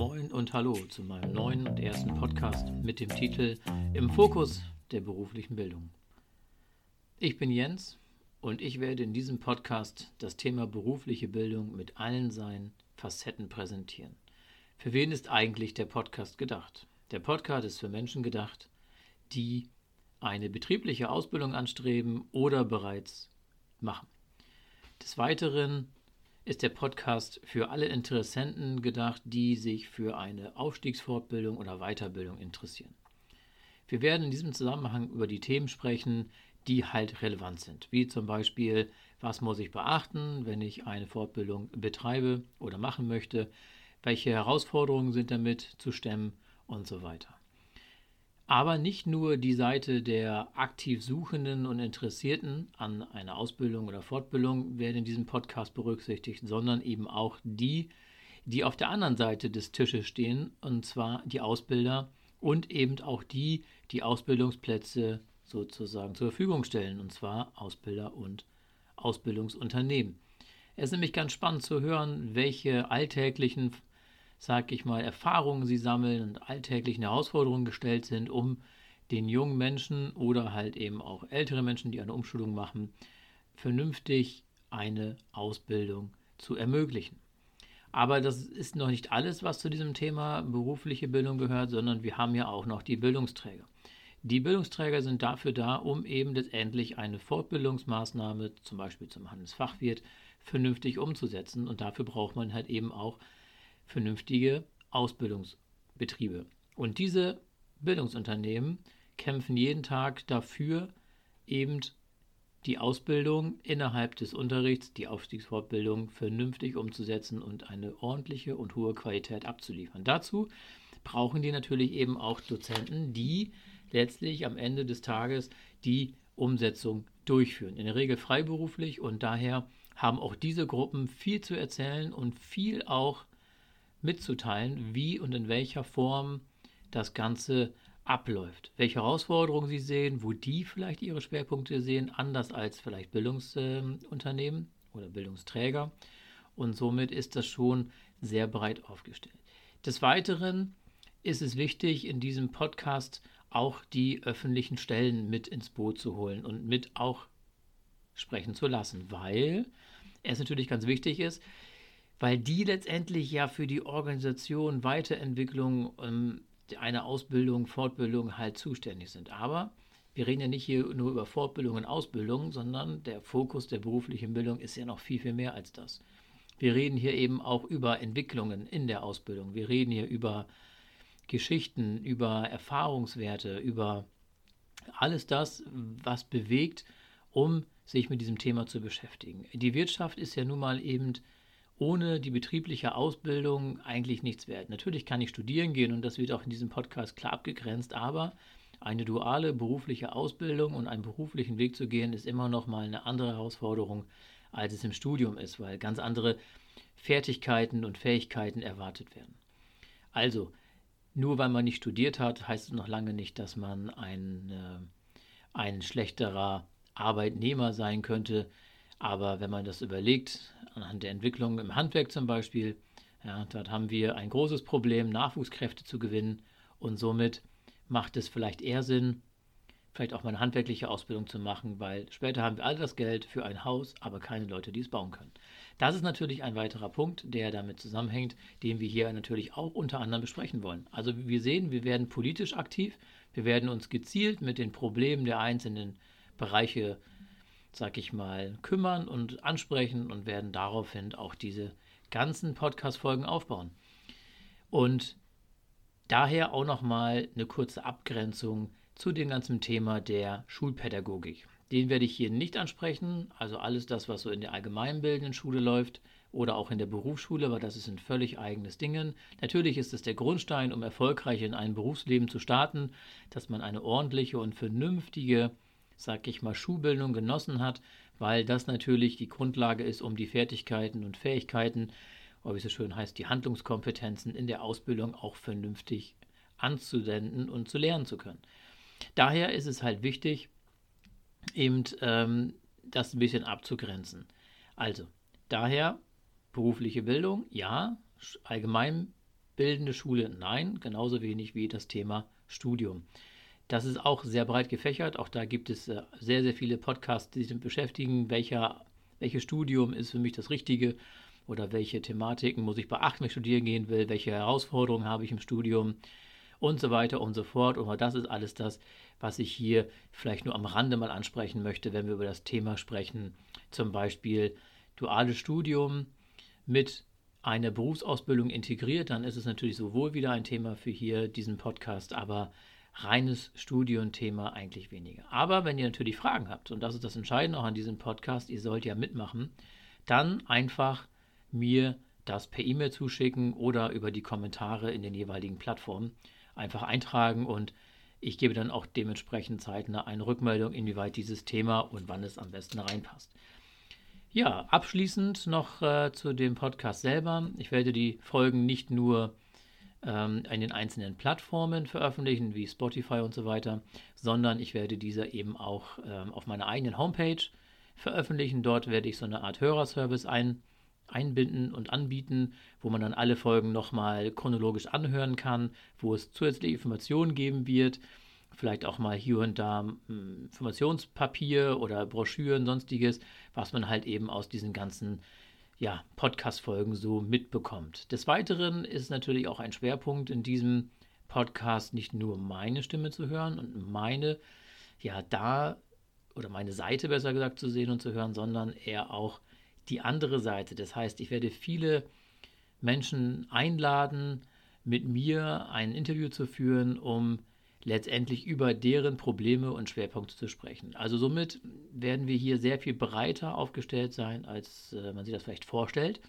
Moin und Hallo zu meinem neuen und ersten Podcast mit dem Titel Im Fokus der beruflichen Bildung. Ich bin Jens und ich werde in diesem Podcast das Thema berufliche Bildung mit allen seinen Facetten präsentieren. Für wen ist eigentlich der Podcast gedacht? Der Podcast ist für Menschen gedacht, die eine betriebliche Ausbildung anstreben oder bereits machen. Des Weiteren ist der Podcast für alle Interessenten gedacht, die sich für eine Aufstiegsfortbildung oder Weiterbildung interessieren. Wir werden in diesem Zusammenhang über die Themen sprechen, die halt relevant sind, wie zum Beispiel, was muss ich beachten, wenn ich eine Fortbildung betreibe oder machen möchte, welche Herausforderungen sind damit zu stemmen und so weiter. Aber nicht nur die Seite der aktiv Suchenden und Interessierten an einer Ausbildung oder Fortbildung werden in diesem Podcast berücksichtigt, sondern eben auch die, die auf der anderen Seite des Tisches stehen, und zwar die Ausbilder und eben auch die, die Ausbildungsplätze sozusagen zur Verfügung stellen, und zwar Ausbilder und Ausbildungsunternehmen. Es ist nämlich ganz spannend zu hören, welche alltäglichen sag ich mal, Erfahrungen sie sammeln und alltäglichen Herausforderungen gestellt sind, um den jungen Menschen oder halt eben auch ältere Menschen, die eine Umschulung machen, vernünftig eine Ausbildung zu ermöglichen. Aber das ist noch nicht alles, was zu diesem Thema berufliche Bildung gehört, sondern wir haben ja auch noch die Bildungsträger. Die Bildungsträger sind dafür da, um eben letztendlich eine Fortbildungsmaßnahme, zum Beispiel zum Handelsfachwirt, vernünftig umzusetzen. Und dafür braucht man halt eben auch vernünftige Ausbildungsbetriebe. Und diese Bildungsunternehmen kämpfen jeden Tag dafür, eben die Ausbildung innerhalb des Unterrichts, die Aufstiegsfortbildung vernünftig umzusetzen und eine ordentliche und hohe Qualität abzuliefern. Dazu brauchen die natürlich eben auch Dozenten, die letztlich am Ende des Tages die Umsetzung durchführen. In der Regel freiberuflich und daher haben auch diese Gruppen viel zu erzählen und viel auch mitzuteilen, wie und in welcher Form das Ganze abläuft, welche Herausforderungen sie sehen, wo die vielleicht ihre Schwerpunkte sehen, anders als vielleicht Bildungsunternehmen oder Bildungsträger. Und somit ist das schon sehr breit aufgestellt. Des Weiteren ist es wichtig, in diesem Podcast auch die öffentlichen Stellen mit ins Boot zu holen und mit auch sprechen zu lassen, weil es natürlich ganz wichtig ist, weil die letztendlich ja für die Organisation, Weiterentwicklung ähm, einer Ausbildung, Fortbildung halt zuständig sind. Aber wir reden ja nicht hier nur über Fortbildung und Ausbildung, sondern der Fokus der beruflichen Bildung ist ja noch viel, viel mehr als das. Wir reden hier eben auch über Entwicklungen in der Ausbildung. Wir reden hier über Geschichten, über Erfahrungswerte, über alles das, was bewegt, um sich mit diesem Thema zu beschäftigen. Die Wirtschaft ist ja nun mal eben ohne die betriebliche Ausbildung eigentlich nichts wert. Natürlich kann ich studieren gehen und das wird auch in diesem Podcast klar abgegrenzt, aber eine duale berufliche Ausbildung und einen beruflichen Weg zu gehen, ist immer noch mal eine andere Herausforderung, als es im Studium ist, weil ganz andere Fertigkeiten und Fähigkeiten erwartet werden. Also, nur weil man nicht studiert hat, heißt es noch lange nicht, dass man ein, äh, ein schlechterer Arbeitnehmer sein könnte. Aber wenn man das überlegt, anhand der Entwicklung im Handwerk zum Beispiel, ja, dort haben wir ein großes Problem, Nachwuchskräfte zu gewinnen und somit macht es vielleicht eher Sinn, vielleicht auch mal eine handwerkliche Ausbildung zu machen, weil später haben wir all das Geld für ein Haus, aber keine Leute, die es bauen können. Das ist natürlich ein weiterer Punkt, der damit zusammenhängt, den wir hier natürlich auch unter anderem besprechen wollen. Also wir sehen, wir werden politisch aktiv, wir werden uns gezielt mit den Problemen der einzelnen Bereiche sag ich mal, kümmern und ansprechen und werden daraufhin auch diese ganzen Podcast-Folgen aufbauen. Und daher auch nochmal eine kurze Abgrenzung zu dem ganzen Thema der Schulpädagogik. Den werde ich hier nicht ansprechen, also alles das, was so in der allgemeinbildenden Schule läuft oder auch in der Berufsschule, aber das ist ein völlig eigenes Ding. Natürlich ist es der Grundstein, um erfolgreich in ein Berufsleben zu starten, dass man eine ordentliche und vernünftige sag ich mal, Schulbildung genossen hat, weil das natürlich die Grundlage ist, um die Fertigkeiten und Fähigkeiten, wie es so schön heißt, die Handlungskompetenzen in der Ausbildung auch vernünftig anzuwenden und zu lernen zu können. Daher ist es halt wichtig, eben ähm, das ein bisschen abzugrenzen. Also, daher berufliche Bildung, ja, allgemein bildende Schule? Nein, genauso wenig wie das Thema Studium. Das ist auch sehr breit gefächert. Auch da gibt es äh, sehr, sehr viele Podcasts, die sich damit beschäftigen, welcher, welches Studium ist für mich das Richtige oder welche Thematiken muss ich beachten, wenn ich studieren gehen will, welche Herausforderungen habe ich im Studium und so weiter und so fort. Und das ist alles das, was ich hier vielleicht nur am Rande mal ansprechen möchte, wenn wir über das Thema sprechen. Zum Beispiel duales Studium mit einer Berufsausbildung integriert, dann ist es natürlich sowohl wieder ein Thema für hier diesen Podcast, aber reines Studienthema eigentlich weniger. Aber wenn ihr natürlich Fragen habt, und das ist das Entscheidende auch an diesem Podcast, ihr sollt ja mitmachen, dann einfach mir das per E-Mail zuschicken oder über die Kommentare in den jeweiligen Plattformen einfach eintragen und ich gebe dann auch dementsprechend zeitnah eine Rückmeldung, inwieweit dieses Thema und wann es am besten reinpasst. Ja, abschließend noch äh, zu dem Podcast selber. Ich werde die Folgen nicht nur ähm, in den einzelnen Plattformen veröffentlichen, wie Spotify und so weiter, sondern ich werde diese eben auch ähm, auf meiner eigenen Homepage veröffentlichen. Dort werde ich so eine Art Hörerservice ein, einbinden und anbieten, wo man dann alle Folgen nochmal chronologisch anhören kann, wo es zusätzliche Informationen geben wird, vielleicht auch mal hier und da hm, Informationspapier oder Broschüren, sonstiges, was man halt eben aus diesen ganzen ja, Podcast-Folgen so mitbekommt. Des Weiteren ist natürlich auch ein Schwerpunkt in diesem Podcast nicht nur meine Stimme zu hören und meine, ja, da oder meine Seite besser gesagt zu sehen und zu hören, sondern eher auch die andere Seite. Das heißt, ich werde viele Menschen einladen, mit mir ein Interview zu führen, um letztendlich über deren Probleme und Schwerpunkte zu sprechen. Also somit werden wir hier sehr viel breiter aufgestellt sein, als äh, man sich das vielleicht vorstellt.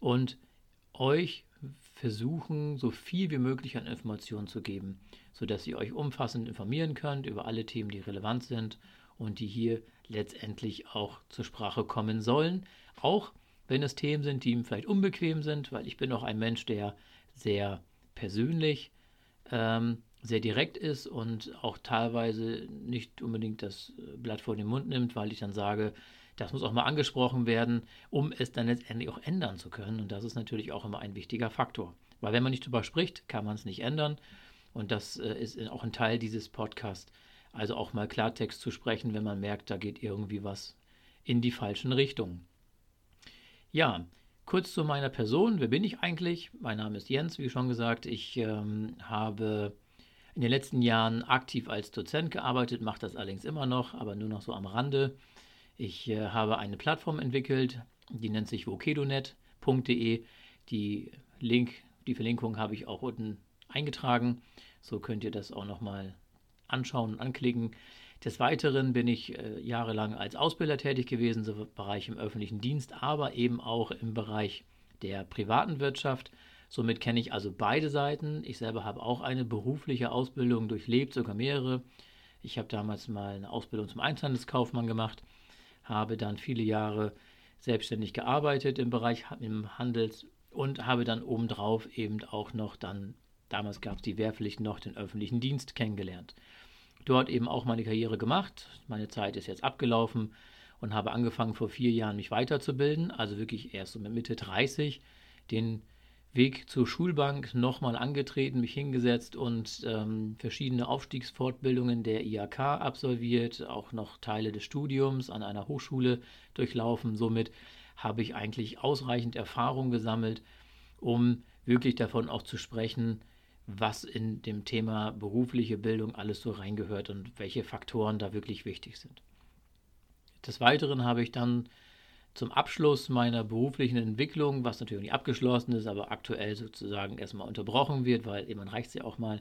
Und euch versuchen, so viel wie möglich an Informationen zu geben, sodass ihr euch umfassend informieren könnt über alle Themen, die relevant sind und die hier letztendlich auch zur Sprache kommen sollen. Auch wenn es Themen sind, die ihm vielleicht unbequem sind, weil ich bin auch ein Mensch, der sehr persönlich ähm, sehr direkt ist und auch teilweise nicht unbedingt das äh, Blatt vor den Mund nimmt, weil ich dann sage, das muss auch mal angesprochen werden, um es dann letztendlich auch ändern zu können. Und das ist natürlich auch immer ein wichtiger Faktor. Weil wenn man nicht drüber spricht, kann man es nicht ändern. Und das äh, ist auch ein Teil dieses Podcasts. Also auch mal Klartext zu sprechen, wenn man merkt, da geht irgendwie was in die falschen Richtungen. Ja, kurz zu meiner Person. Wer bin ich eigentlich? Mein Name ist Jens, wie schon gesagt. Ich ähm, habe in den letzten Jahren aktiv als Dozent gearbeitet, mache das allerdings immer noch, aber nur noch so am Rande. Ich äh, habe eine Plattform entwickelt, die nennt sich vokedonet.de. Die Link, die Verlinkung habe ich auch unten eingetragen. So könnt ihr das auch nochmal anschauen und anklicken. Des Weiteren bin ich äh, jahrelang als Ausbilder tätig gewesen, so im Bereich im öffentlichen Dienst, aber eben auch im Bereich der privaten Wirtschaft. Somit kenne ich also beide Seiten. Ich selber habe auch eine berufliche Ausbildung durchlebt, sogar mehrere. Ich habe damals mal eine Ausbildung zum Einzelhandelskaufmann gemacht, habe dann viele Jahre selbstständig gearbeitet im Bereich im Handels und habe dann obendrauf eben auch noch dann, damals gab es die Wehrpflicht noch, den öffentlichen Dienst kennengelernt. Dort eben auch meine Karriere gemacht. Meine Zeit ist jetzt abgelaufen und habe angefangen vor vier Jahren mich weiterzubilden, also wirklich erst so mit Mitte 30 den Weg zur Schulbank nochmal angetreten, mich hingesetzt und ähm, verschiedene Aufstiegsfortbildungen der IHK absolviert, auch noch Teile des Studiums an einer Hochschule durchlaufen. Somit habe ich eigentlich ausreichend Erfahrung gesammelt, um wirklich davon auch zu sprechen, was in dem Thema berufliche Bildung alles so reingehört und welche Faktoren da wirklich wichtig sind. Des Weiteren habe ich dann zum Abschluss meiner beruflichen Entwicklung, was natürlich nicht abgeschlossen ist, aber aktuell sozusagen erstmal unterbrochen wird, weil man reicht es ja auch mal,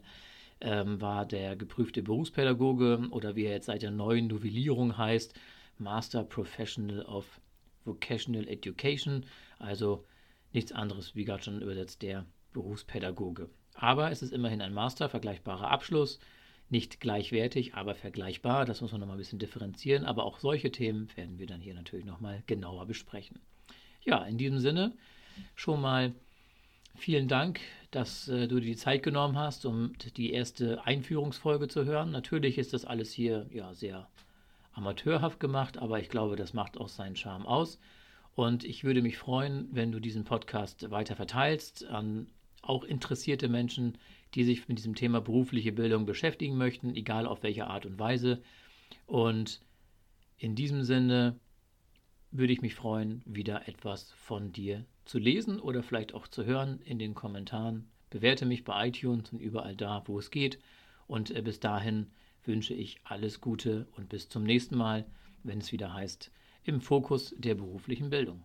ähm, war der geprüfte Berufspädagoge oder wie er jetzt seit der neuen Novellierung heißt, Master Professional of Vocational Education, also nichts anderes, wie gerade schon übersetzt, der Berufspädagoge. Aber es ist immerhin ein Master, vergleichbarer Abschluss nicht gleichwertig, aber vergleichbar. Das muss man nochmal ein bisschen differenzieren. Aber auch solche Themen werden wir dann hier natürlich nochmal genauer besprechen. Ja, in diesem Sinne schon mal vielen Dank, dass äh, du dir die Zeit genommen hast, um die erste Einführungsfolge zu hören. Natürlich ist das alles hier ja sehr amateurhaft gemacht, aber ich glaube, das macht auch seinen Charme aus. Und ich würde mich freuen, wenn du diesen Podcast weiter verteilst an auch interessierte Menschen, die sich mit diesem Thema berufliche Bildung beschäftigen möchten, egal auf welche Art und Weise. Und in diesem Sinne würde ich mich freuen, wieder etwas von dir zu lesen oder vielleicht auch zu hören in den Kommentaren. Bewerte mich bei iTunes und überall da, wo es geht. Und äh, bis dahin wünsche ich alles Gute und bis zum nächsten Mal, wenn es wieder heißt, im Fokus der beruflichen Bildung.